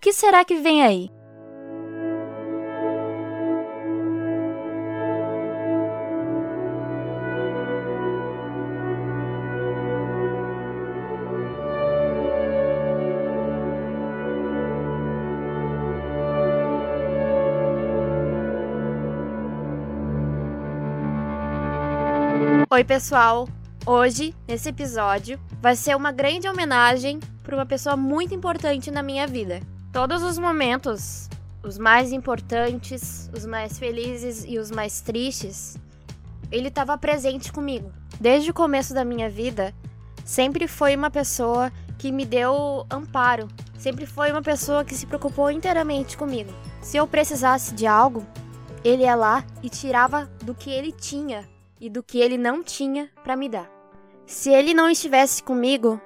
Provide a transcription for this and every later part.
que será que vem aí? Oi, pessoal! Hoje, nesse episódio, vai ser uma grande homenagem para uma pessoa muito importante na minha vida. Todos os momentos, os mais importantes, os mais felizes e os mais tristes, ele estava presente comigo. Desde o começo da minha vida, sempre foi uma pessoa que me deu amparo, sempre foi uma pessoa que se preocupou inteiramente comigo. Se eu precisasse de algo, ele ia lá e tirava do que ele tinha e do que ele não tinha para me dar. Se ele não estivesse comigo,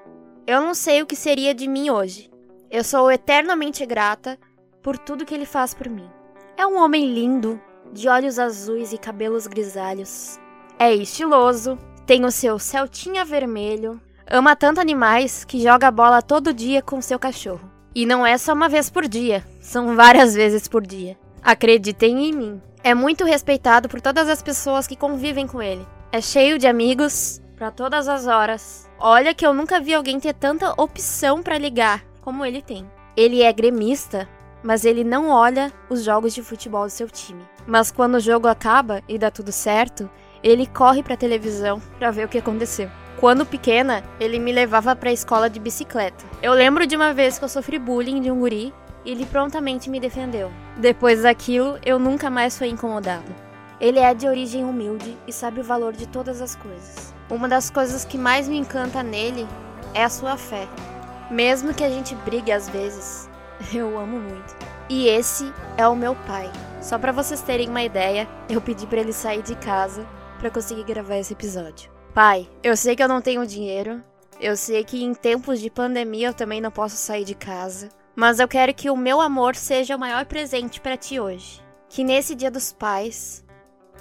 eu não sei o que seria de mim hoje. Eu sou eternamente grata por tudo que ele faz por mim. É um homem lindo, de olhos azuis e cabelos grisalhos. É estiloso, tem o seu Celtinha vermelho, ama tanto animais que joga bola todo dia com seu cachorro. E não é só uma vez por dia, são várias vezes por dia. Acreditem em mim, é muito respeitado por todas as pessoas que convivem com ele. É cheio de amigos para todas as horas. Olha que eu nunca vi alguém ter tanta opção para ligar como ele tem. Ele é gremista, mas ele não olha os jogos de futebol do seu time. Mas quando o jogo acaba e dá tudo certo, ele corre para a televisão para ver o que aconteceu. Quando pequena, ele me levava para a escola de bicicleta. Eu lembro de uma vez que eu sofri bullying de um guri ele prontamente me defendeu. Depois daquilo, eu nunca mais fui incomodado. Ele é de origem humilde e sabe o valor de todas as coisas. Uma das coisas que mais me encanta nele é a sua fé. Mesmo que a gente brigue às vezes, eu amo muito. E esse é o meu pai. Só para vocês terem uma ideia, eu pedi para ele sair de casa para conseguir gravar esse episódio. Pai, eu sei que eu não tenho dinheiro. Eu sei que em tempos de pandemia eu também não posso sair de casa. Mas eu quero que o meu amor seja o maior presente para ti hoje. Que nesse Dia dos Pais,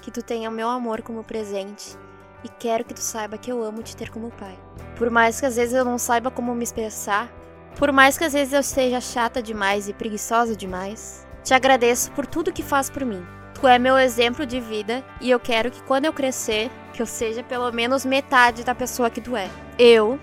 que tu tenha o meu amor como presente e quero que tu saiba que eu amo te ter como pai. Por mais que às vezes eu não saiba como me expressar, por mais que às vezes eu seja chata demais e preguiçosa demais, te agradeço por tudo que faz por mim. Tu é meu exemplo de vida e eu quero que quando eu crescer, que eu seja pelo menos metade da pessoa que tu é. Eu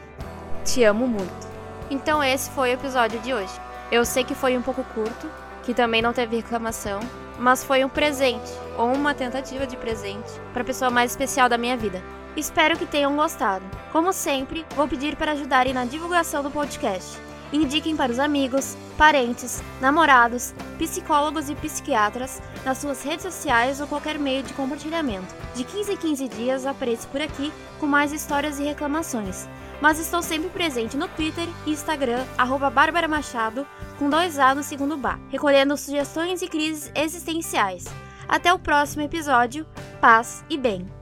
te amo muito. Então esse foi o episódio de hoje. Eu sei que foi um pouco curto, que também não teve reclamação, mas foi um presente, ou uma tentativa de presente, para a pessoa mais especial da minha vida. Espero que tenham gostado. Como sempre, vou pedir para ajudarem na divulgação do podcast. Indiquem para os amigos, parentes, namorados, psicólogos e psiquiatras nas suas redes sociais ou qualquer meio de compartilhamento. De 15 em 15 dias apareço por aqui com mais histórias e reclamações mas estou sempre presente no Twitter e Instagram, Bárbara Machado, com dois A no segundo bar, recolhendo sugestões e crises existenciais. Até o próximo episódio, paz e bem!